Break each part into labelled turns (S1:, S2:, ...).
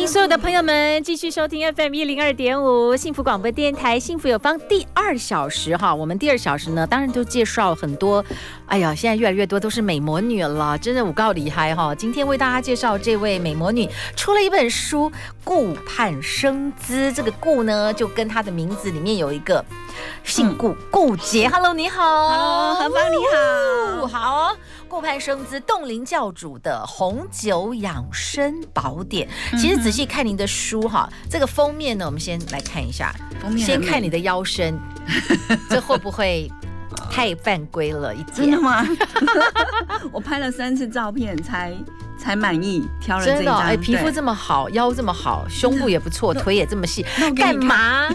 S1: 迎所有的朋友们继续收听 FM 一零二点五幸福广播电台幸福有方第二小时哈，我们第二小时呢，当然都介绍很多，哎呀，现在越来越多都是美魔女了，真的我告厉害哈。今天为大家介绍这位美魔女出了一本书《顾盼生姿》，这个顾呢就跟她的名字里面有一个姓顾，顾杰。Hello，你好
S2: ，Hello，何芳你好，
S1: 好。顾盼生姿，冻龄教主的红酒养生宝典。其实仔细看您的书哈，这个封面呢，我们先来看一下。封面先看你的腰身，这会不会太犯规了一点？
S2: 真的吗？我拍了三次照片才才满意，挑了这张。真的，
S1: 哎，皮肤这么好，腰这么好，胸部也不错，腿也这么细，干嘛？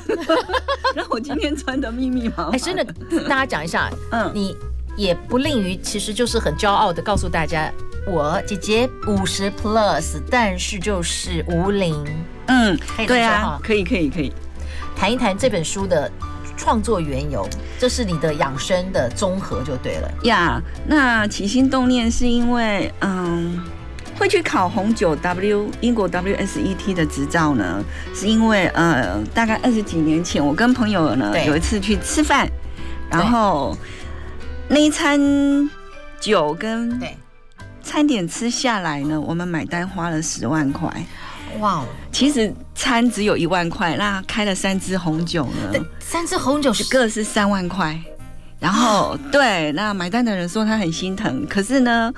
S2: 让我今天穿的密密麻麻。
S1: 哎，真的，大家讲一下，嗯，你。也不吝于，其实就是很骄傲的告诉大家，我姐姐五十 plus，但是就是无龄。
S2: 嗯，对啊，可以可以可以，
S1: 谈一谈这本书的创作缘由，这是你的养生的综合就对了
S2: 呀。Yeah, 那起心动念是因为，嗯，会去考红酒 W 英国 WSET 的执照呢，是因为呃，大概二十几年前，我跟朋友呢有一次去吃饭，然后。那一餐酒跟对餐点吃下来呢，我们买单花了十万块。哇哦！其实餐只有一万块，那开了三支红酒呢？
S1: 三支红酒是
S2: 各是三万块。然后对，那买单的人说他很心疼，可是呢，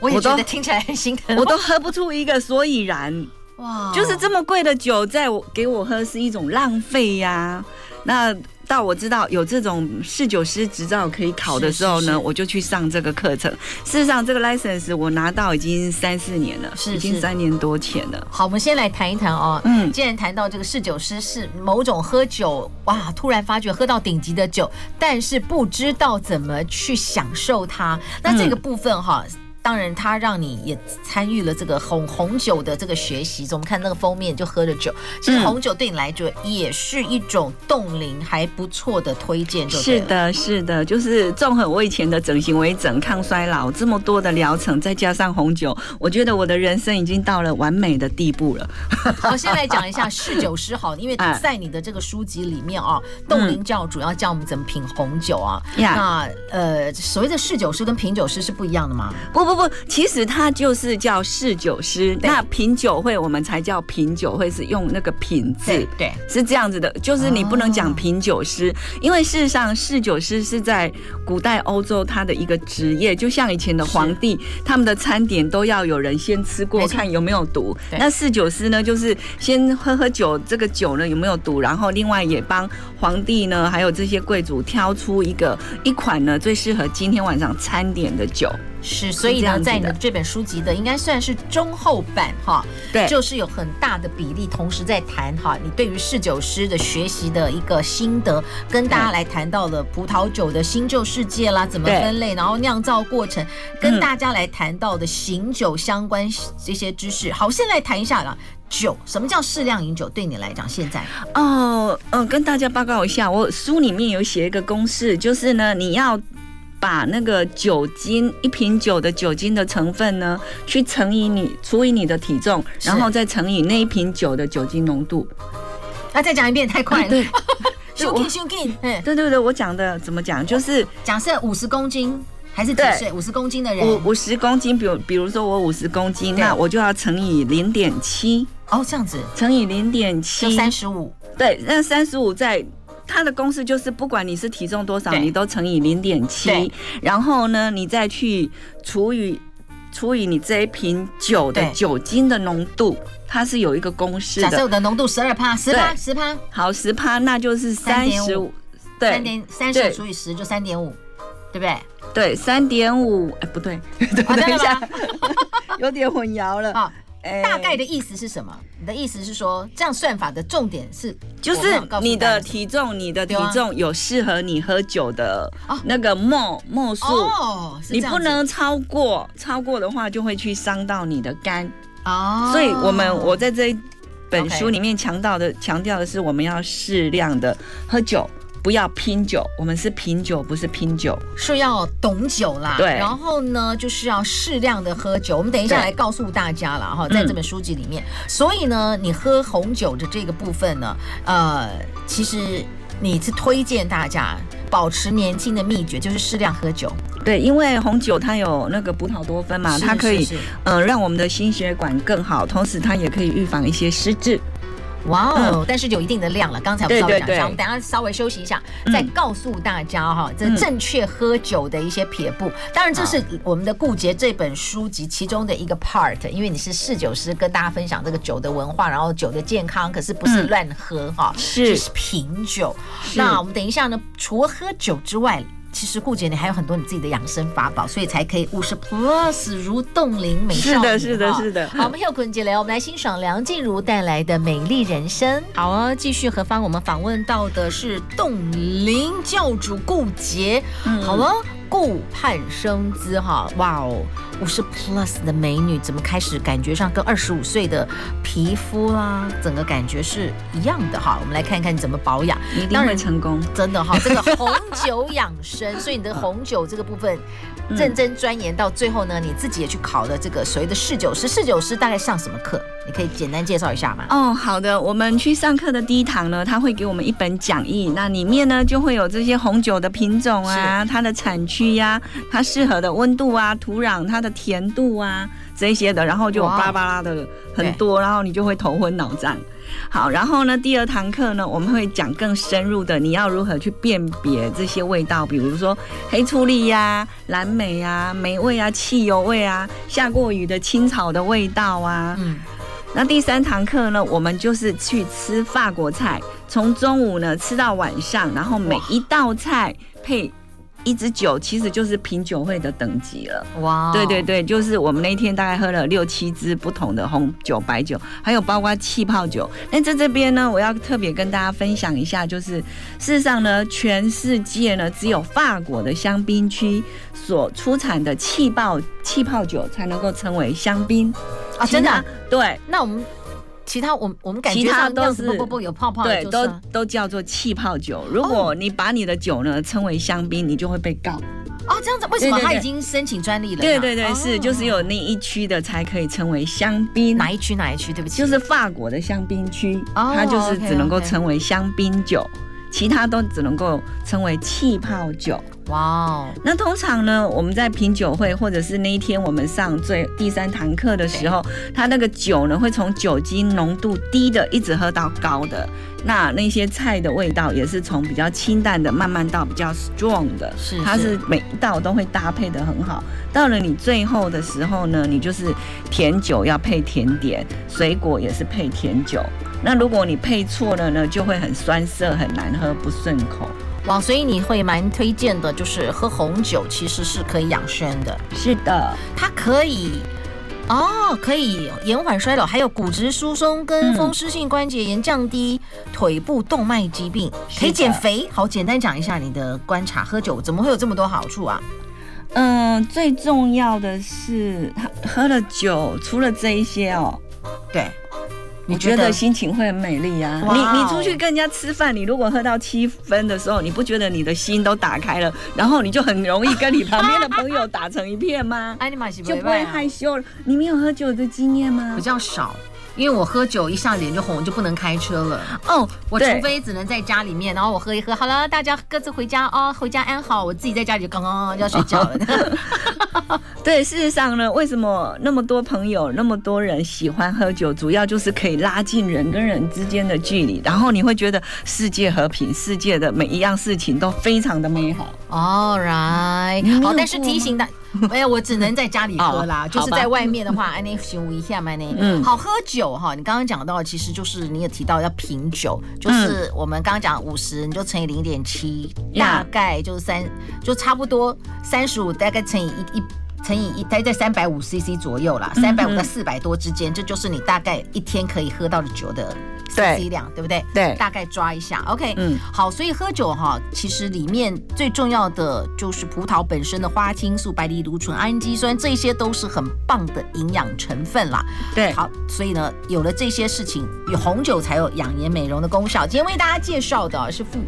S1: 我也觉得听起来很心疼，
S2: 我都喝不出一个所以然。哇！就是这么贵的酒，在我给我喝是一种浪费呀。那。到我知道有这种侍酒师执照可以考的时候呢，我就去上这个课程。事实上，这个 license 我拿到已经三四年了，是是已经三年多前了。
S1: 好，我们先来谈一谈哦。嗯，既然谈到这个侍酒师是某种喝酒，哇，突然发觉喝到顶级的酒，但是不知道怎么去享受它。那这个部分哈。嗯当然，他让你也参与了这个红红酒的这个学习。我们看那个封面就喝着酒，其实红酒对你来说也是一种冻龄还不错的推荐。
S2: 是的，是的，就是综合我以前的整形微整、抗衰老这么多的疗程，再加上红酒，我觉得我的人生已经到了完美的地步了。
S1: 好，先来讲一下侍酒师好，因为 在你的这个书籍里面啊，冻龄教主要教我们怎么品红酒啊。那呃，所谓的侍酒师跟品酒师是不一样的吗？
S2: 不不。不不，其实他就是叫侍酒师。那品酒会我们才叫品酒会，是用那个品字。对，对是这样子的。就是你不能讲品酒师，哦、因为事实上侍酒师是在古代欧洲他的一个职业，就像以前的皇帝，他们的餐点都要有人先吃过，看有没有毒。那侍酒师呢，就是先喝喝酒，这个酒呢有没有毒，然后另外也帮皇帝呢，还有这些贵族挑出一个一款呢最适合今天晚上餐点的酒。
S1: 是，所以呢，在你的这本书籍的应该算是中后版哈，对，就是有很大的比例，同时在谈哈，你对于侍酒师的学习的一个心得，跟大家来谈到了葡萄酒的新旧世界啦，怎么分类，然后酿造过程，跟大家来谈到的醒酒相关这些知识。好，先来谈一下啦，酒，什么叫适量饮酒？对你来讲，现在
S2: 哦，嗯，跟大家报告一下，我书里面有写一个公式，就是呢，你要。把那个酒精，一瓶酒的酒精的成分呢，去乘以你除以你的体重，然后再乘以那一瓶酒的酒精浓度。
S1: 那再讲一遍，太快了。
S2: 对，对对对，我讲的怎么讲？就是
S1: 假设五十公斤还是几岁？五十公斤的人，
S2: 五五十公斤，比如比如说我五十公斤，那我就要乘以零点七。
S1: 哦，这样子，
S2: 乘以零点七，
S1: 就三十五。
S2: 对，那三十五在。它的公式就是，不管你是体重多少，你都乘以零点七，然后呢，你再去除以除以你这一瓶酒的酒精的浓度，它是有一个公式的。
S1: 假设我的浓度十二趴，十趴，十趴，
S2: 好，十趴，那就是三十五，
S1: 对，三点三十除以十就三点五，对不对？
S2: 对，三点五，哎，不对，等一下，有点混淆了。
S1: 大概的意思是什么？你的意思是说，这样算法的重点是，
S2: 就是你的体重，你的体重有适合你喝酒的那个末末数，你不能超过，超过的话就会去伤到你的肝。哦，所以我们我在这一本书里面强调的强调的是，我们要适量的喝酒。不要拼酒，我们是品酒，不是拼酒，
S1: 是要懂酒啦。
S2: 对，
S1: 然后呢，就是要适量的喝酒。我们等一下来告诉大家了哈，在这本书籍里面。嗯、所以呢，你喝红酒的这个部分呢，呃，其实你是推荐大家保持年轻的秘诀就是适量喝酒。
S2: 对，因为红酒它有那个葡萄多酚嘛，它可以呃让我们的心血管更好，同时它也可以预防一些失智。
S1: 哇哦！嗯、但是有一定的量了。刚才我们稍微讲一下，我们等下稍微休息一下，嗯、再告诉大家哈，这正确喝酒的一些撇步。嗯、当然，这是我们的顾杰这本书籍其中的一个 part，因为你是侍酒师，跟大家分享这个酒的文化，然后酒的健康，可是不是乱喝哈，是是品酒。那我们等一下呢，除了喝酒之外。其实顾姐，你还有很多你自己的养生法宝，所以才可以五十 plus 如冻龄美少女。
S2: 是的，是的，是的。
S1: 好，我们还有坤姐来，我们来欣赏梁静茹带来的《美丽人生》。好啊，继续何方？我们访问到的是冻龄教主顾杰。嗯、好了。顾盼生姿哈，哇哦，五十 plus 的美女，怎么开始感觉上跟二十五岁的皮肤啦，整个感觉是一样的哈？我们来看看你怎么保养，
S2: 一定会成功，
S1: 真的哈。这个红酒养生，所以你的红酒这个部分 认真钻研到最后呢，你自己也去考了这个所谓的侍酒师。侍酒师大概上什么课？你可以简单介绍一下吗？
S2: 哦，好的，我们去上课的第一堂呢，他会给我们一本讲义，那里面呢就会有这些红酒的品种啊，它的产区呀，它适合的温度啊、土壤、它的甜度啊这些的，然后就巴拉巴拉的很多，然后你就会头昏脑胀。好，然后呢，第二堂课呢，我们会讲更深入的，你要如何去辨别这些味道，比如说黑醋栗呀、蓝莓啊、莓味啊、汽油味啊、下过雨的青草的味道啊。嗯。那第三堂课呢，我们就是去吃法国菜，从中午呢吃到晚上，然后每一道菜配一支酒，其实就是品酒会的等级了。哇 Wow，对对对，就是我们那天大概喝了六七支不同的红酒、白酒，还有包括气泡酒。那在这边呢，我要特别跟大家分享一下，就是事实上呢，全世界呢只有法国的香槟区所出产的气泡气泡酒才能够称为香槟
S1: 啊，真的？
S2: 对，
S1: 那我们。其他我我们感觉上都是不不不有泡泡，
S2: 对，都都叫做气泡酒。如果你把你的酒呢称为香槟，你就会被告。
S1: 哦，这样子为什么他已经申请专利了？
S2: 对对对，是就是有那一区的才可以称为香槟。
S1: 哪一区哪一区？对不起，
S2: 就是法国的香槟区，它就是只能够称为香槟酒。其他都只能够称为气泡酒。哇哦！那通常呢，我们在品酒会或者是那一天我们上最第三堂课的时候，对它那个酒呢会从酒精浓度低的一直喝到高的。那那些菜的味道也是从比较清淡的慢慢到比较 strong 的。是，是，它是每一道都会搭配的很好。到了你最后的时候呢，你就是甜酒要配甜点，水果也是配甜酒。那如果你配错了呢，就会很酸涩、很难喝、不顺口。
S1: 哇，所以你会蛮推荐的，就是喝红酒其实是可以养生的。
S2: 是的，
S1: 它可以哦，可以延缓衰老，还有骨质疏松跟风湿性关节炎，降低腿部动脉疾病，可以减肥。好，简单讲一下你的观察，喝酒怎么会有这么多好处啊？
S2: 嗯，最重要的是，喝了酒，除了这一些哦，
S1: 对。
S2: 你觉得心情会很美丽呀？你你出去跟人家吃饭，你如果喝到七分的时候，你不觉得你的心都打开了，然后你就很容易跟你旁边的朋友打成一片吗？就不会害羞了。你没有喝酒的经验吗？
S1: 比较少。因为我喝酒一下脸就红，就不能开车了。哦，我除非只能在家里面，然后我喝一喝，好了，大家各自回家哦，回家安好。我自己在家里就刚刚就要睡觉了。
S2: 对，事实上呢，为什么那么多朋友、那么多人喜欢喝酒，主要就是可以拉近人跟人之间的距离，然后你会觉得世界和平，世界的每一样事情都非常的美好。
S1: All right，好，但是提醒大。没有，我只能在家里喝啦。就是在外面的话，安尼形容一下嘛，呢嗯，好喝酒哈。你刚刚讲到，其实就是你也提到要品酒，就是我们刚刚讲五十，你就乘以零点七，大概就是三，就差不多三十五，大概乘以一一乘以一，大概在三百五 CC 左右啦，三百五到四百多之间，这就是你大概一天可以喝到的酒的 CC 量，对不对？
S2: 对，
S1: 大概抓一下。OK，嗯，好，所以喝酒哈，其实里面最重要的就是葡萄本身的花青素、白藜芦醇、氨基酸，这些都是很棒的营养成分啦。
S2: 对，
S1: 好，所以呢，有了这些事情，有红酒才有养颜美容的功效。今天为大家介绍的是富，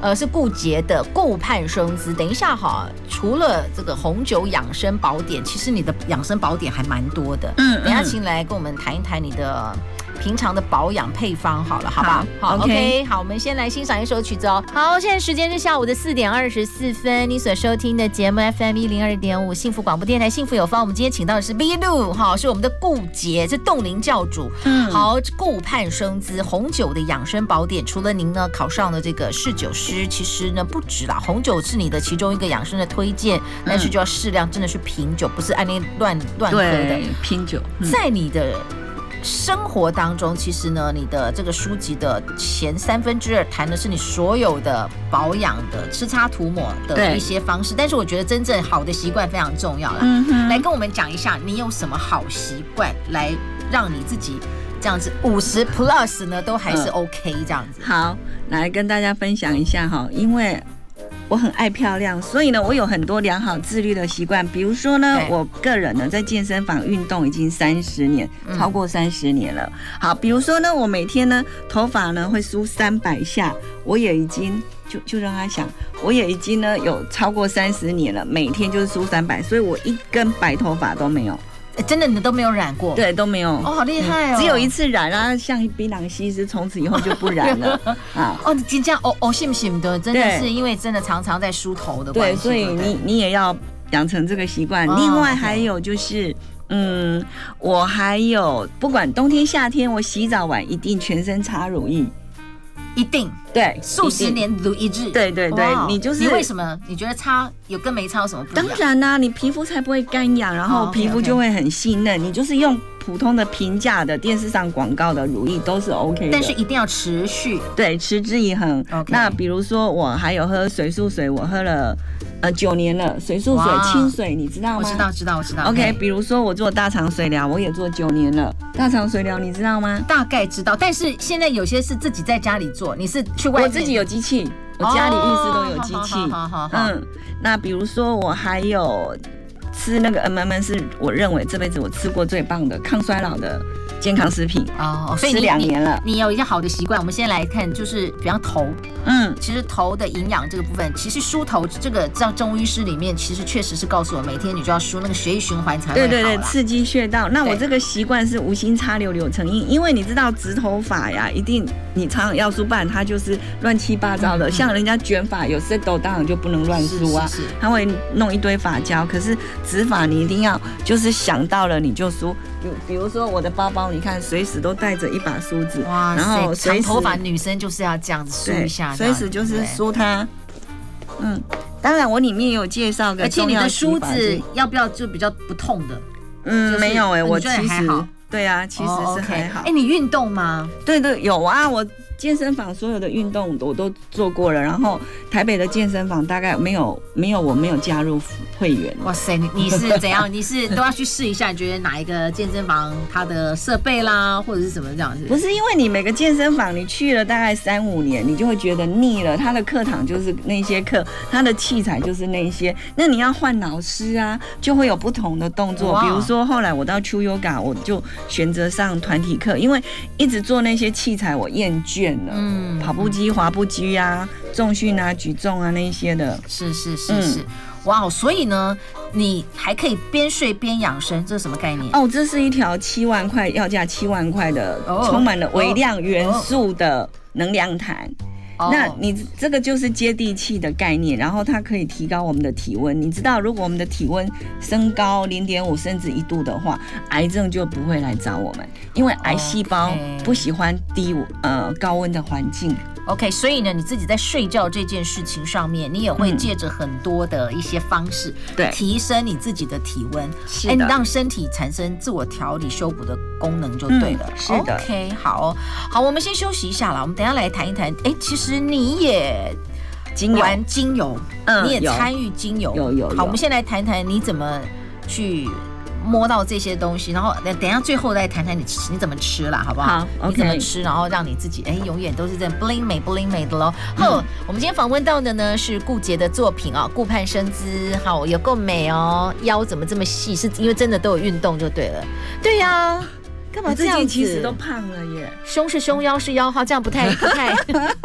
S1: 呃，是顾杰的顾盼生姿。等一下哈，除了这个红酒养生宝典，其实你的养生宝典还蛮多的。嗯，等一下请来跟我们谈一谈你的。平常的保养配方好了，好吧？好，好，OK，好，我们先来欣赏一首曲子哦。好，现在时间是下午的四点二十四分，你所收听的节目 FM 一零二点五幸福广播电台，幸福有方。我们今天请到的是 B 路，哈，是我们的顾杰，是冻龄教主。嗯，好，顾盼生姿红酒的养生宝典，除了您呢考上了这个侍酒师，其实呢不止啦，红酒是你的其中一个养生的推荐，但是就要适量，真的是品酒，不是按那乱乱喝的
S2: 品酒，
S1: 在你的。生活当中，其实呢，你的这个书籍的前三分之二谈的是你所有的保养的吃擦涂抹的一些方式，但是我觉得真正好的习惯非常重要啦。嗯哼，来跟我们讲一下，你有什么好习惯来让你自己这样子五十 plus 呢都还是 OK 这样子？
S2: 好，来跟大家分享一下哈，因为。我很爱漂亮，所以呢，我有很多良好自律的习惯。比如说呢，我个人呢在健身房运动已经三十年，超过三十年了。好，比如说呢，我每天呢头发呢会梳三百下，我也已经就就让他想，我也已经呢有超过三十年了，每天就是梳三百，所以我一根白头发都没有。
S1: 真的，你都没有染过？
S2: 对，都没有。
S1: 哦，好厉害哦！
S2: 只有一次染啊，像槟榔西施，从此以后就不染了 啊。
S1: 哦，你这样哦哦，信不信的？真的是因为真的常常在梳头的关系。
S2: 对，所以你你也要养成这个习惯。另外还有就是，嗯，我还有不管冬天夏天，我洗澡完一定全身擦乳液。
S1: 一定
S2: 对，
S1: 数十年如一日。
S2: 对对对，你就是
S1: 你为什么？你觉得擦有跟没擦有什么不一样？
S2: 当然啦、啊，你皮肤才不会干痒，然后皮肤就会很细嫩。你就是用普通的平价的电视上广告的乳液都是 OK 的，
S1: 但是一定要持续，
S2: 对，持之以恒。那比如说我还有喝水素水，我喝了。呃，九年了，水素水、清水，你知道吗？
S1: 我知道，知道，我知道。
S2: OK，比如说我做大肠水疗，我也做九年了。大肠水疗你知道吗？
S1: 大概知道，但是现在有些是自己在家里做，你是去外面？
S2: 我自己有机器，我家里浴室都有机器。好好好。嗯，那比如说我还有吃那个 MMN，是我认为这辈子我吃过最棒的抗衰老的。健康食品
S1: 哦，所以你两年了，你有一些好的习惯。我们先来看，就是比方头，嗯，其实头的营养这个部分，其实梳头这个在中医师里面，其实确实是告诉我，每天你就要梳，那个血液循环才。对对对，
S2: 刺激穴道。那我这个习惯是无心插柳柳成荫，因为你知道直头发呀，一定你常常要梳，不然它就是乱七八糟的。嗯嗯，像人家卷发有 settle 当然就不能乱梳啊，是是是，他会弄一堆发胶。可是直发你一定要就是想到了你就梳。比比如说我的包包，你看随时都带着一把梳子，哇，然后长
S1: 头发女生就是要这样子梳一下，
S2: 随时就是梳它。嗯，当然我里面也有介绍个，
S1: 而且你的梳子要不要就比较不痛的？
S2: 嗯，没有哎，我其实对啊，其实是还好。
S1: 哎，你运动吗？
S2: 对对，有啊，我。健身房所有的运动我都做过了，然后台北的健身房大概没有没有我没有加入会员。
S1: 哇塞，你你是怎样？你是都要去试一下，你觉得哪一个健身房它的设备啦，或者是什么这样子？
S2: 不是因为你每个健身房你去了大概三五年，你就会觉得腻了。他的课堂就是那些课，他的器材就是那些，那你要换老师啊，就会有不同的动作。比如说后来我到 True Yoga，我就选择上团体课，因为一直做那些器材我厌倦。嗯，跑步机、滑步机啊，重训啊、举重啊那一些的，
S1: 是是是是，哇、嗯！所以呢，你还可以边睡边养生，这是什么概念？
S2: 哦，这是一条七万块，要价七万块的，充满了微量元素的能量毯。那你这个就是接地气的概念，然后它可以提高我们的体温。你知道，如果我们的体温升高零点五甚至一度的话，癌症就不会来找我们，因为癌细胞不喜欢低呃高温的环境。
S1: OK，所以呢，你自己在睡觉这件事情上面，你也会借着很多的一些方式，对，提升你自己的体温，哎，你让身体产生自我调理、修补的功能就对了。
S2: 嗯、是的
S1: ，OK，好，好，我们先休息一下了，我们等一下来谈一谈。哎，其实你也玩精油，嗯，你也参与精油，
S2: 有有，有。
S1: 好，我们先来谈谈你怎么去。摸到这些东西，然后等等一下最后再谈谈你吃你怎么吃啦，好不好？你怎么吃，然后让你自己哎永远都是这样 bling 美 bling 美的喽。好、嗯，我们今天访问到的呢是顾杰的作品啊，顾盼生姿，好有够美哦，腰怎么这么细？是因为真的都有运动就对了。对呀、啊，干嘛这样子？
S2: 其实都胖了耶，
S1: 胸是胸，腰是腰，哈，这样不太 不太，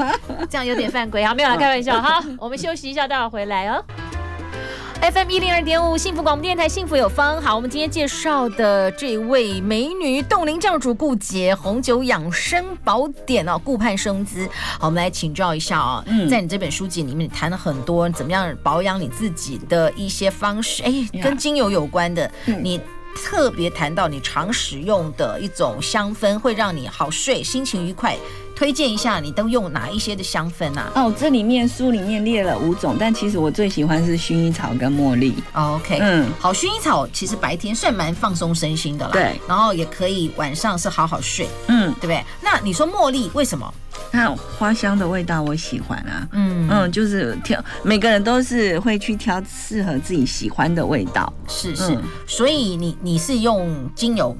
S1: 这样有点犯规啊，没有啦，开玩笑哈。我们休息一下，待会儿回来哦。FM 一零二点五，幸福广播电台，幸福有方。好，我们今天介绍的这位美女冻龄教主顾杰，红酒养生宝典哦，顾盼生姿。好，我们来请教一下啊、哦嗯，在你这本书籍里面，你谈了很多怎么样保养你自己的一些方式，哎，跟精油有关的，你特别谈到你常使用的一种香氛，会让你好睡，心情愉快。推荐一下，你都用哪一些的香氛啊？
S2: 哦，这里面书里面列了五种，但其实我最喜欢是薰衣草跟茉莉。
S1: OK，嗯，好，薰衣草其实白天算蛮放松身心的啦，
S2: 对，
S1: 然后也可以晚上是好好睡，
S2: 嗯，
S1: 对不对？那你说茉莉为什
S2: 么？那花香的味道，我喜欢啊，嗯嗯，就是挑每个人都是会去挑适合自己喜欢的味道，
S1: 是是，嗯、所以你你是用精油？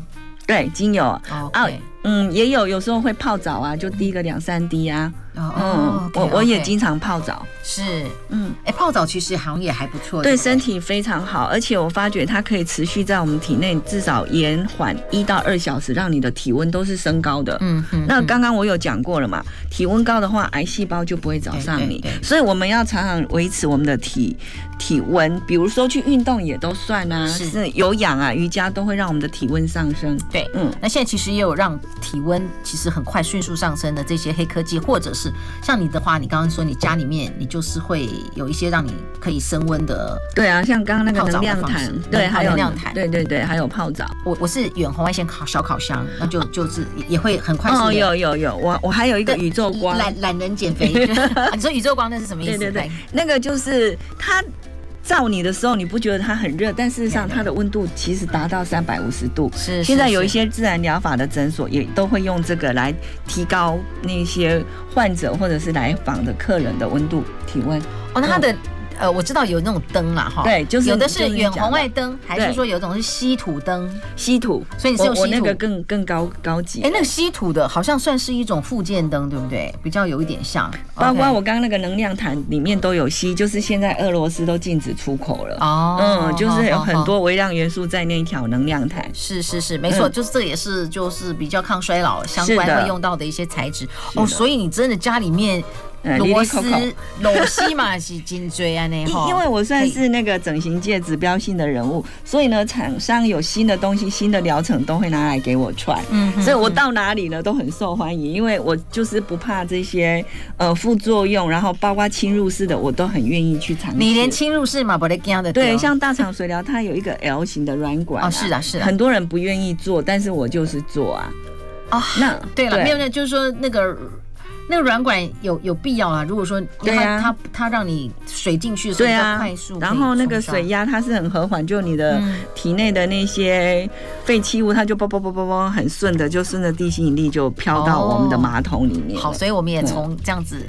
S2: 对，精油
S1: ，OK。
S2: 嗯，也有，有时候会泡澡啊，就滴个两三滴啊。
S1: 哦、嗯，okay,
S2: 我我也经常泡澡。
S1: 是，嗯，哎、欸，泡澡其实好像也还不错，
S2: 对身体非常好，而且我发觉它可以持续在我们体内至少延缓一到二小时，让你的体温都是升高的。嗯嗯。那刚刚我有讲过了嘛，体温高的话，癌细胞就不会找上你。所以我们要常常维持我们的体体温，比如说去运动也都算啊，是有氧啊，瑜伽都会让我们的体温上升。
S1: 对，嗯。那现在其实也有让体温其实很快迅速上升的这些黑科技，或者是像你的话，你刚刚说你家里面你就是会有一些让你可以升温的。
S2: 对啊，像刚刚那个能量毯，对，还有能量毯，对对对，还有泡澡。
S1: 我我是远红外线烤小烤箱，那就就是也会很快速。
S2: 哦，有有有，我我还有一个宇宙光，
S1: 懒懒人减肥。你说宇宙光那是什么意思？
S2: 对对对，那个就是它。照你的时候，你不觉得它很热，但事实上它的温度其实达到三百五十度。是，现在有一些自然疗法的诊所也都会用这个来提高那些患者或者是来访的客人的温度体温。
S1: 哦，那它的。呃，我知道有那种灯啦，哈，
S2: 对，就是
S1: 有的是远红外灯，还是说有一种是稀土灯？
S2: 稀土，
S1: 所以你是用稀土，
S2: 我那个更更高高级。
S1: 哎，那个稀土的好像算是一种附件灯，对不对？比较有一点像。
S2: 包括我刚刚那个能量毯里面都有硒，就是现在俄罗斯都禁止出口了。哦，嗯，就是有很多微量元素在那一条能量毯。
S1: 是是是，没错，就是这也是就是比较抗衰老相关会用到的一些材质。哦，所以你真的家里面。螺丝、螺丝嘛是颈椎啊，那
S2: 因为我算是那个整形界指标性的人物，所以呢，厂商有新的东西、新的疗程都会拿来给我穿。嗯，所以我到哪里呢都很受欢迎，因为我就是不怕这些呃副作用，然后包括侵入式的我都很愿意去尝试。
S1: 你连侵入式嘛不得惊的？
S2: 对，像大肠水疗，它有一个 L 型的软管、啊。
S1: 哦，是啊，是啊。
S2: 很多人不愿意做，但是我就是做啊。
S1: 哦，那对了，没有，那就是说那个。那个软管有有必要啊？如果说它它它让你水进去的时候快速，
S2: 然后那个水压它是很和缓，就你的体内的那些废弃物，它就啵啵啵啵啵很顺的，就顺着地心引力就飘到我们的马桶里面。
S1: 好，所以我们也从这样子。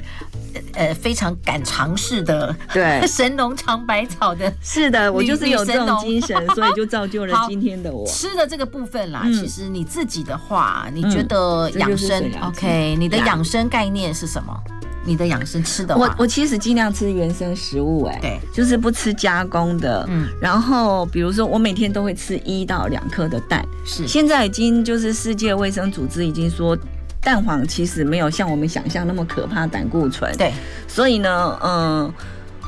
S1: 呃，非常敢尝试的，
S2: 对
S1: 神农尝百草的，
S2: 是的，我就是有这种精神，所以就造就了今天的我。
S1: 吃的这个部分啦，嗯、其实你自己的话，你觉得养生、嗯、OK？你的养生概念是什么？你的养生吃的话，
S2: 我我其实尽量吃原生食物、欸，哎，对，就是不吃加工的。嗯，然后比如说我每天都会吃一到两颗的蛋，是，现在已经就是世界卫生组织已经说。蛋黄其实没有像我们想象那么可怕，胆固醇。对，所以呢，嗯、呃，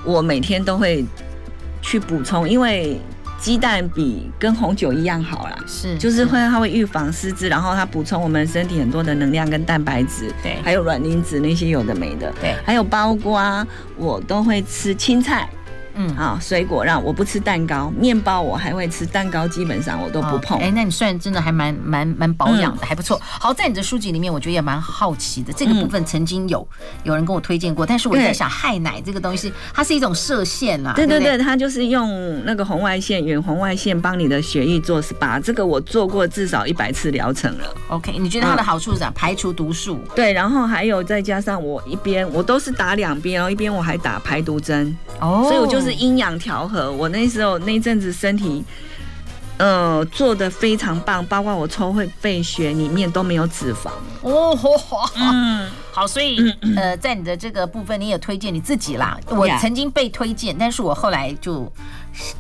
S2: 我每天都会去补充，因为鸡蛋比跟红酒一样好啦，是，就是会它会预防失智，然后它补充我们身体很多的能量跟蛋白质，对，还有卵磷脂那些有的没的，对，还有包括我都会吃青菜。嗯，好，水果让我不吃蛋糕，面包我还会吃，蛋糕基本上我都不碰。哎、
S1: 那你算真的还蛮蛮蛮保养的，嗯，还不错。好，在你的书籍里面，我觉得也蛮好奇的，这个部分曾经有有人跟我推荐过，但是我在想，氦奶这个东西，它是一种射线啦，
S2: 对对对，
S1: 对对
S2: 它就是用那个红外线、远红外线帮你的血液做 SPA，这个我做过至少一百次疗程了。
S1: OK，你觉得它的好处是啥？排除毒素。
S2: 对，然后还有再加上我一边我都是打两边哦，一边我还打排毒针。哦，所以我就是阴阳调和。我那时候那阵子身体呃，做的非常棒，包括我抽会肺血里面都没有脂肪
S1: 哦。哦，嗯，好，所以呃，在你的这个部分，你也推荐你自己啦。我曾经被推荐，但是我后来就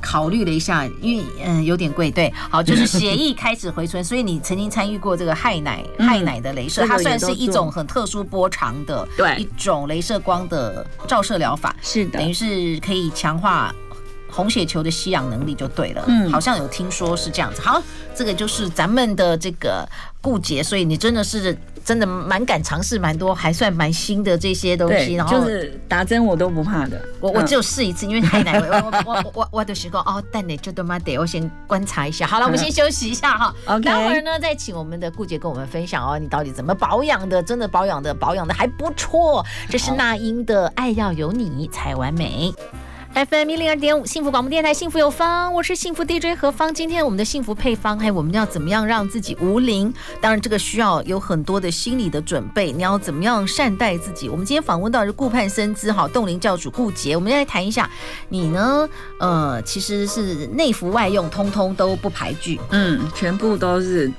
S1: 考虑了一下，因为嗯有点贵，对，好，就是 血液开始回春，所以你曾经参与过这个氦奶氦奶的镭射，它算是一种很特殊波长的，对，一种镭射光的照射疗法，
S2: 是的，
S1: 等于是可以强化。红血球的吸氧能力就对了，嗯，好像有听说是这样子。好，这个就是咱们的这个顾杰，所以你真的是真的蛮敢尝试蛮多，还算蛮新的这些东西。然后
S2: 就是打针我都不怕的，
S1: 我我只有试一次，因为太难。我我我我的时候哦，但你就他妈得我先观察一下。好了，我们先休息一下哈。OK，待会儿呢再请我们的顾姐跟我们分享哦，你到底怎么保养的？真的保养的保养的还不错。这是那英的爱要有你才完美。FM 一零二点五，幸福广播电台，幸福有方，我是幸福 DJ 何芳。今天我们的幸福配方，还有我们要怎么样让自己无龄？当然，这个需要有很多的心理的准备。你要怎么样善待自己？我们今天访问到的是顾盼生姿，哈，冻龄教主顾杰。我们来谈一下，你呢？呃，其实是内服外用，通通都不排拒，
S2: 嗯，全部都是。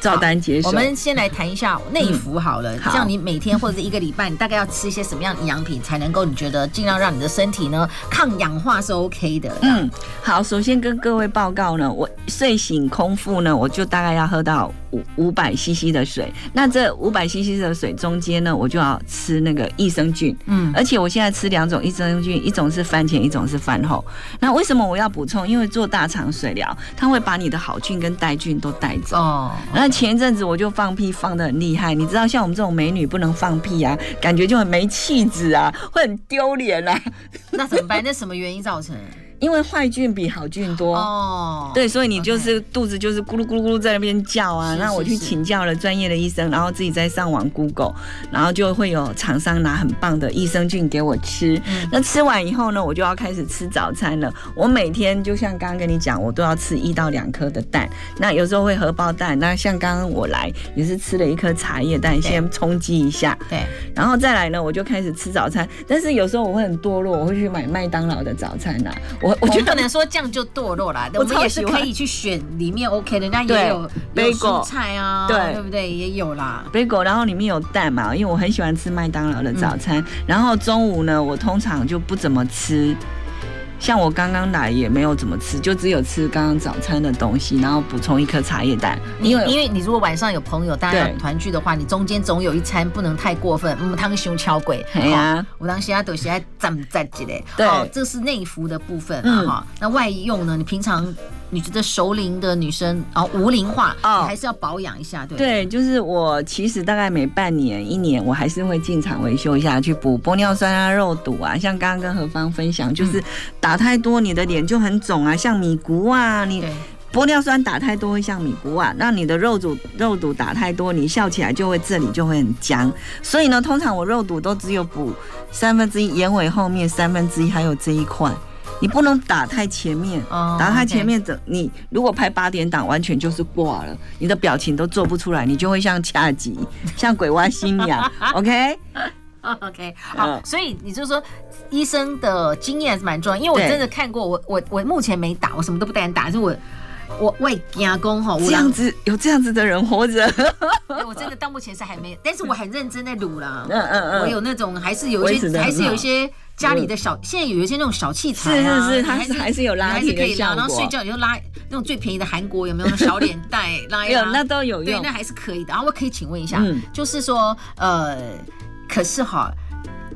S2: 照单结
S1: 我们先来谈一下内服好了，像你每天或者一个礼拜，你大概要吃一些什么样的营养品，才能够你觉得尽量让你的身体呢抗氧化是 OK 的？
S2: 嗯，好，首先跟各位报告呢，我睡醒空腹呢，我就大概要喝到五五百 CC 的水。那这五百 CC 的水中间呢，我就要吃那个益生菌。嗯，而且我现在吃两种益生菌，一种是饭前，一种是饭后。那为什么我要补充？因为做大肠水疗，它会把你的好菌跟带菌都带走。哦。那前一阵子我就放屁放的很厉害，你知道像我们这种美女不能放屁啊，感觉就很没气质啊，会很丢脸啊。
S1: 那怎么办？那什么原因造成？
S2: 因为坏菌比好菌多哦，对，所以你就是肚子就是咕噜咕噜咕噜在那边叫啊。那我去请教了专业的医生，然后自己再上网 Google，然后就会有厂商拿很棒的益生菌给我吃。那吃完以后呢，我就要开始吃早餐了。我每天就像刚刚跟你讲，我都要吃一到两颗的蛋。那有时候会荷包蛋。那像刚刚我来也是吃了一颗茶叶蛋，先冲击一下。对，然后再来呢，我就开始吃早餐。但是有时候我会很堕落，我会去买麦当劳的早餐呐。我我觉得
S1: 不能说这样就堕落啦，我们也是可以去选里面 OK 的，人家也有有蔬菜啊，对对不对？也有啦
S2: ，bagel，然后里面有蛋嘛，因为我很喜欢吃麦当劳的早餐。然后中午呢，我通常就不怎么吃。像我刚刚来也没有怎么吃，就只有吃刚刚早餐的东西，然后补充一颗茶叶蛋。
S1: 因为因为你如果晚上有朋友大家团聚的话，你中间总有一餐不能太过分，嗯，汤胸敲鬼。哎呀，我当时啊都是在站站起来。对，这是内服的部分啊哈。那外用呢？你平常你觉得熟龄的女生哦无龄化哦，还是要保养一下，对。
S2: 对，就是我其实大概每半年一年，我还是会进厂维修一下，去补玻尿酸啊、肉毒啊。像刚刚跟何芳分享，就是。打太多，你的脸就很肿啊，像米糊啊。你玻尿酸打太多会像米糊啊。那你的肉毒肉毒打太多，你笑起来就会这里就会很僵。所以呢，通常我肉毒都只有补三分之一，眼尾后面三分之一，还有这一块。你不能打太前面，打太前面的，你如果拍八点档，完全就是挂了，你的表情都做不出来，你就会像恰吉，像鬼娃新娘。OK。
S1: OK，好，所以你就说医生的经验是蛮重要，因为我真的看过，我我我目前没打，我什么都不敢打，但是我我为加工哈，
S2: 这样子有这样子的人活着，
S1: 我真的到目前是还没有，但是我很认真在录啦，嗯嗯嗯，我有那种还是有一些还是有一些家里的小，现在有一些那种小器材啊，
S2: 是是是，它还是还是有拉还是可以拉，
S1: 然后睡觉你就拉那种最便宜的韩国有没有？小 脸带拉一拉，
S2: 那都有用，
S1: 对，那还是可以的。然后我可以请问一下，就是说呃。可是哈，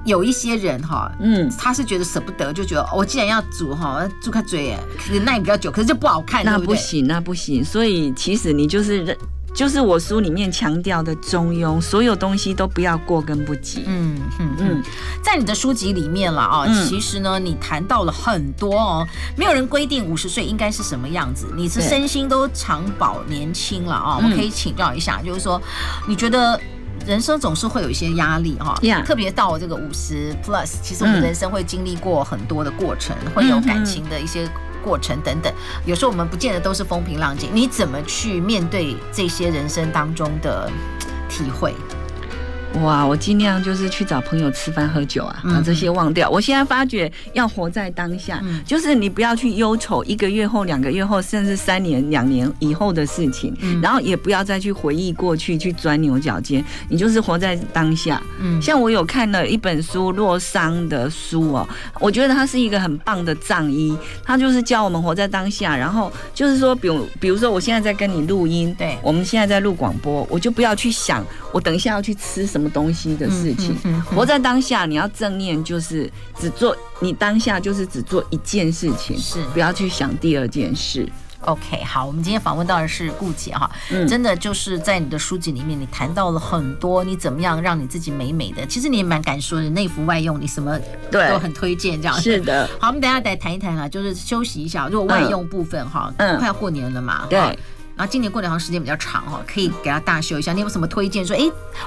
S1: 有一些人哈，嗯，他是觉得舍不得，就觉得我既然要煮哈，煮开嘴，可能耐比较久，可是就不好看，
S2: 那不行，那不行。所以其实你就是，就是我书里面强调的中庸，所有东西都不要过跟不及。嗯
S1: 嗯嗯，在你的书籍里面了啊，其实呢，你谈到了很多哦，没有人规定五十岁应该是什么样子，你是身心都长保年轻了啊。我可以请教一下，就是说，你觉得？人生总是会有一些压力哈.特别到这个五十 plus，其实我们人生会经历过很多的过程，嗯、会有感情的一些过程等等。有时候我们不见得都是风平浪静，你怎么去面对这些人生当中的体会？
S2: 哇，我尽量就是去找朋友吃饭喝酒啊，把这些忘掉。我现在发觉要活在当下，就是你不要去忧愁一个月后、两个月后，甚至三年、两年以后的事情，然后也不要再去回忆过去，去钻牛角尖。你就是活在当下。嗯，像我有看了一本书，洛桑的书哦，我觉得他是一个很棒的藏医，他就是教我们活在当下。然后就是说，比如，比如说，我现在在跟你录音，对，我们现在在录广播，我就不要去想我等一下要去吃什么。什么东西的事情，活在当下，你要正念，就是只做你当下，就是只做一件事情，是不要去想第二件事。
S1: OK，好，我们今天访问到的是顾姐哈，真的就是在你的书籍里面，你谈到了很多，你怎么样让你自己美美的。其实你也蛮敢说的，内服外用，你什么都很推荐这样。
S2: 是的，
S1: 好，我们等下再谈一谈啊，就是休息一下。如果外用部分哈，嗯，快要过年了嘛，对。然后今年过年好像时间比较长哦，可以给他大秀一下。你有什么推荐？说，哎，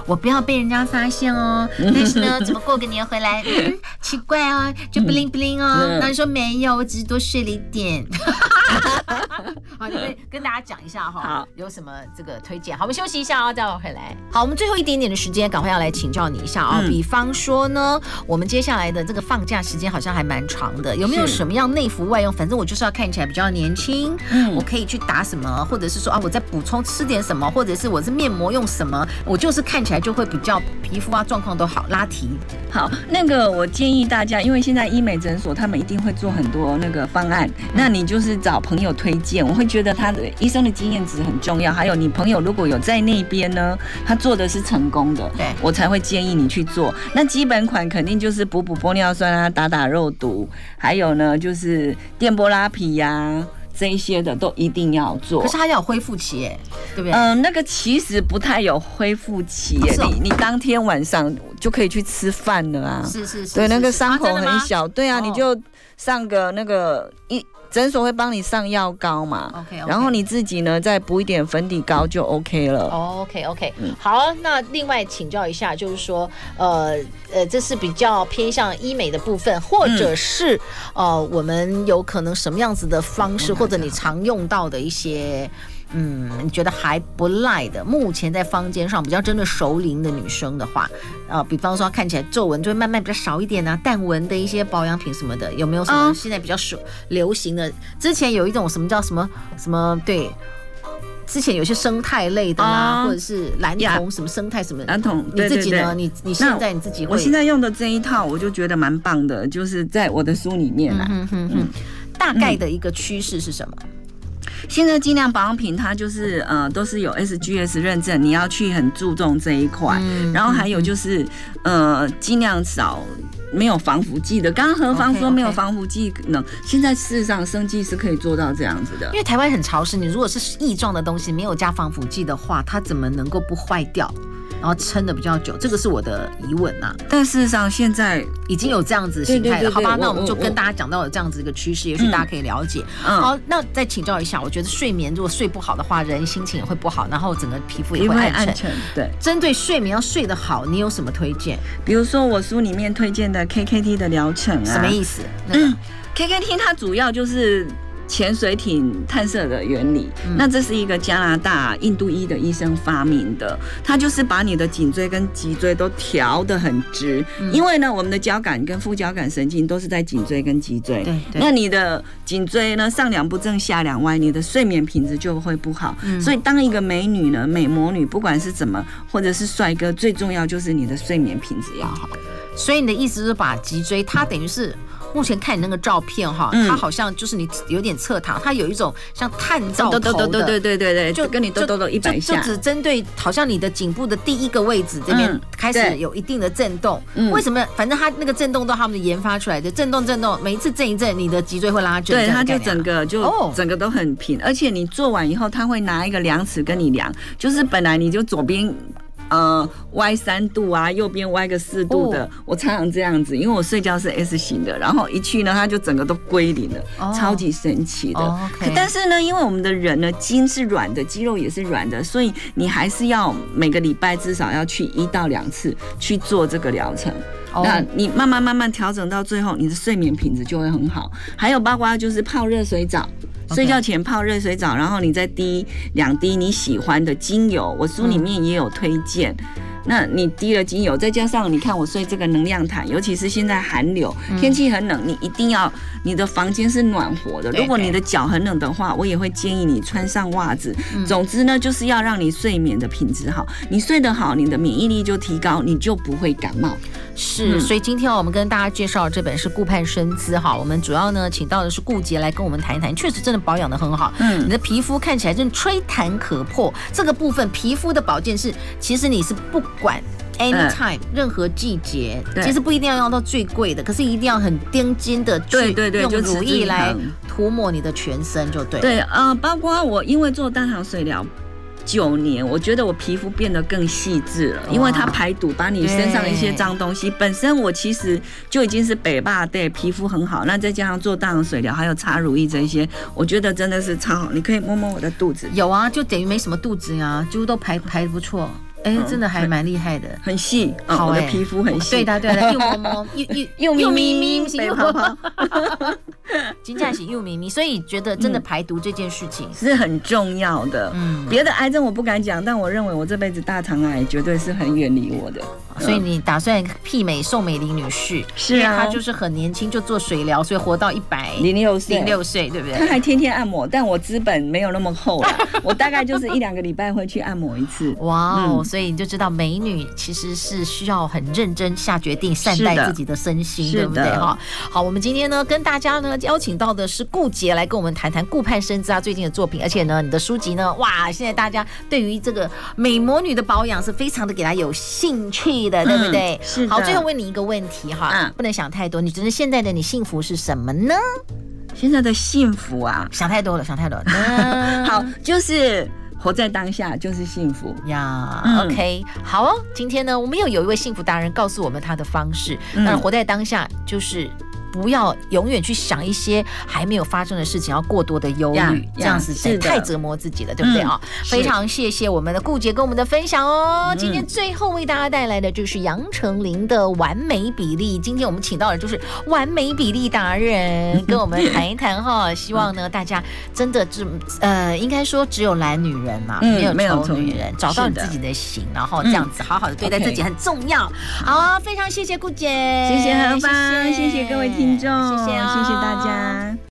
S1: 我不要被人家发现哦。但是呢，怎么过个年回来，嗯，奇怪哦，就不灵不灵哦。那你说没有，我只是多睡了一点。好，你可以跟大家讲一下哈。好，有什么这个推荐？好，我们休息一下哦，再回来。好，我们最后一点点的时间，赶快要来请教你一下啊。比方说呢，我们接下来的这个放假时间好像还蛮长的，有没有什么样内服外用？反正我就是要看起来比较年轻，嗯，我可以去打什么，或者是。说啊，我再补充吃点什么，或者是我是面膜用什么，我就是看起来就会比较皮肤啊状况都好拉提。
S2: 好，那个我建议大家，因为现在医美诊所他们一定会做很多那个方案，那你就是找朋友推荐，我会觉得他的医生的经验值很重要。还有你朋友如果有在那边呢，他做的是成功的，对我才会建议你去做。那基本款肯定就是补补玻尿酸啊，打打肉毒，还有呢就是电波拉皮呀、啊。这一些的都一定要做，
S1: 可是它要有恢复期，哎，对不对？
S2: 嗯，那个其实不太有恢复期，你你当天晚上就可以去吃饭了啊。是是是，对，那个伤口很小，对啊，你就上个那个一。诊所会帮你上药膏嘛？OK，, okay. 然后你自己呢再补一点粉底膏就 OK 了。
S1: OK OK，嗯，好，那另外请教一下，就是说，呃呃，这是比较偏向医美的部分，或者是、嗯、呃，我们有可能什么样子的方式，或者你常用到的一些。嗯，你觉得还不赖的？目前在坊间上比较针对熟龄的女生的话，呃，比方说看起来皱纹就会慢慢比较少一点啊，淡纹的一些保养品什么的，有没有什么现在比较熟流行的？之前有一种什么叫什么什么？对，之前有些生态类的啦，或者是蓝铜什么生态什么蓝铜，你自己呢？你你现在你自己会？
S2: 我现在用的这一套，我就觉得蛮棒的，就是在我的书里面啦。嗯嗯嗯，
S1: 大概的一个趋势是什么？
S2: 现在尽量保养品，它就是呃都是有 SGS 认证，你要去很注重这一块。嗯、然后还有就是呃尽量少没有防腐剂的。刚刚何方说没有防腐剂能，okay, okay. 现在事实上生技是可以做到这样子的。
S1: 因为台湾很潮湿，你如果是异状的东西，没有加防腐剂的话，它怎么能够不坏掉？然后撑的比较久，这个是我的疑问呐。
S2: 但事实上现在
S1: 已经有这样子形态了，好吧？那我们就跟大家讲到了这样子一个趋势，也许大家可以了解。好，那再请教一下，我觉得睡眠如果睡不好的话，人心情也会不好，然后整个皮肤也会暗沉。对，针对睡眠要睡得好，你有什么推荐？
S2: 比如说我书里面推荐的 KKT 的疗程啊，
S1: 什么意思？
S2: 嗯，KKT 它主要就是。潜水艇探测的原理，嗯、那这是一个加拿大印度裔的医生发明的，他就是把你的颈椎跟脊椎都调得很直，嗯、因为呢，我们的交感跟副交感神经都是在颈椎跟脊椎，对，对，那你的颈椎呢上两不正下两歪，你的睡眠品质就会不好。嗯、所以当一个美女呢，美魔女不管是怎么，或者是帅哥，最重要就是你的睡眠品质要好。
S1: 所以你的意思是把脊椎，它等于是。目前看你那个照片哈，它好像就是你有点侧躺，它有一种像探照头的，对对对对就跟你抖抖抖一百下，就只针对好像你的颈部的第一个位置这边开始有一定的震动。为什么？反正它那个震动都他们研发出来的，震动震动，每一次震一震，你的脊椎会拉正。
S2: 对，它就整个就整个都很平，而且你做完以后，他会拿一个量尺跟你量，就是本来你就左边。呃，歪三度啊，右边歪个四度的，哦、我常常这样子，因为我睡觉是 S 型的，然后一去呢，它就整个都归零了，哦、超级神奇的。哦 okay、但是呢，因为我们的人呢，筋是软的，肌肉也是软的，所以你还是要每个礼拜至少要去一到两次去做这个疗程。哦、那你慢慢慢慢调整到最后，你的睡眠品质就会很好。还有包括就是泡热水澡。睡觉前泡热水澡，然后你再滴两滴你喜欢的精油，我书里面也有推荐。那你滴了精油，再加上你看我睡这个能量毯，尤其是现在寒流，天气很冷，你一定要你的房间是暖和的。如果你的脚很冷的话，我也会建议你穿上袜子。总之呢，就是要让你睡眠的品质好，你睡得好，你的免疫力就提高，你就不会感冒。
S1: 是，所以今天我们跟大家介绍这本是顾盼生姿哈，我们主要呢请到的是顾杰来跟我们谈一谈，确实真的保养的很好，嗯，你的皮肤看起来真吹弹可破。这个部分皮肤的保健是，其实你是不管 anytime、嗯、任何季节，其实不一定要用到最贵的，可是一定要很顶尖的，对对对，用乳液来涂抹你的全身就对。
S2: 对，呃，包括我因为做大唐水疗。九年，我觉得我皮肤变得更细致了，因为它排毒，把你身上的一些脏东西。本身我其实就已经是北霸对皮肤很好，那再加上做大量水疗，还有擦乳液这些，我觉得真的是超好。你可以摸摸我的肚子，
S1: 有啊，就等于没什么肚子呀，几乎都排排得不错。哎，真的还蛮厉害的，
S2: 很细，好，我的皮肤很细。
S1: 对的，对的，又摸摸，又又又咪咪，又泡泡，金价喜又咪咪，所以觉得真的排毒这件事情
S2: 是很重要的。嗯，别的癌症我不敢讲，但我认为我这辈子大肠癌绝对是很远离我的。
S1: 所以你打算媲美宋美龄女士？是啊，她就是很年轻就做水疗，所以活到一百零六岁，零六岁，对不对？
S2: 她还天天按摩，但我资本没有那么厚了，我大概就是一两个礼拜会去按摩一次。
S1: 哇哦！所以你就知道，美女其实是需要很认真下决定，善待自己的身心，对不对？哈，好，我们今天呢，跟大家呢邀请到的是顾杰来跟我们谈谈顾盼生姿啊最近的作品，而且呢，你的书籍呢，哇，现在大家对于这个美魔女的保养是非常的给她有兴趣的，对不对？嗯、是。好，最后问你一个问题哈，嗯、不能想太多，你觉得现在的你幸福是什么呢？
S2: 现在的幸福啊，
S1: 想太多了，想太多了。
S2: 好，就是。活在当下就是幸福
S1: 呀。Yeah, OK，好哦。今天呢，我们又有一位幸福达人告诉我们他的方式。那活在当下就是。不要永远去想一些还没有发生的事情，要过多的忧虑，这样子太折磨自己了，对不对啊？非常谢谢我们的顾姐跟我们的分享哦。今天最后为大家带来的就是杨丞琳的完美比例。今天我们请到的就是完美比例达人，跟我们谈一谈哈。希望呢，大家真的只呃，应该说只有懒女人嘛，没有丑女人，找到你自己的型，然后这样子好好的对待自己很重要。好，非常谢谢顾姐，
S2: 谢谢何芳，谢谢各位听。听众，谢谢，谢谢大家。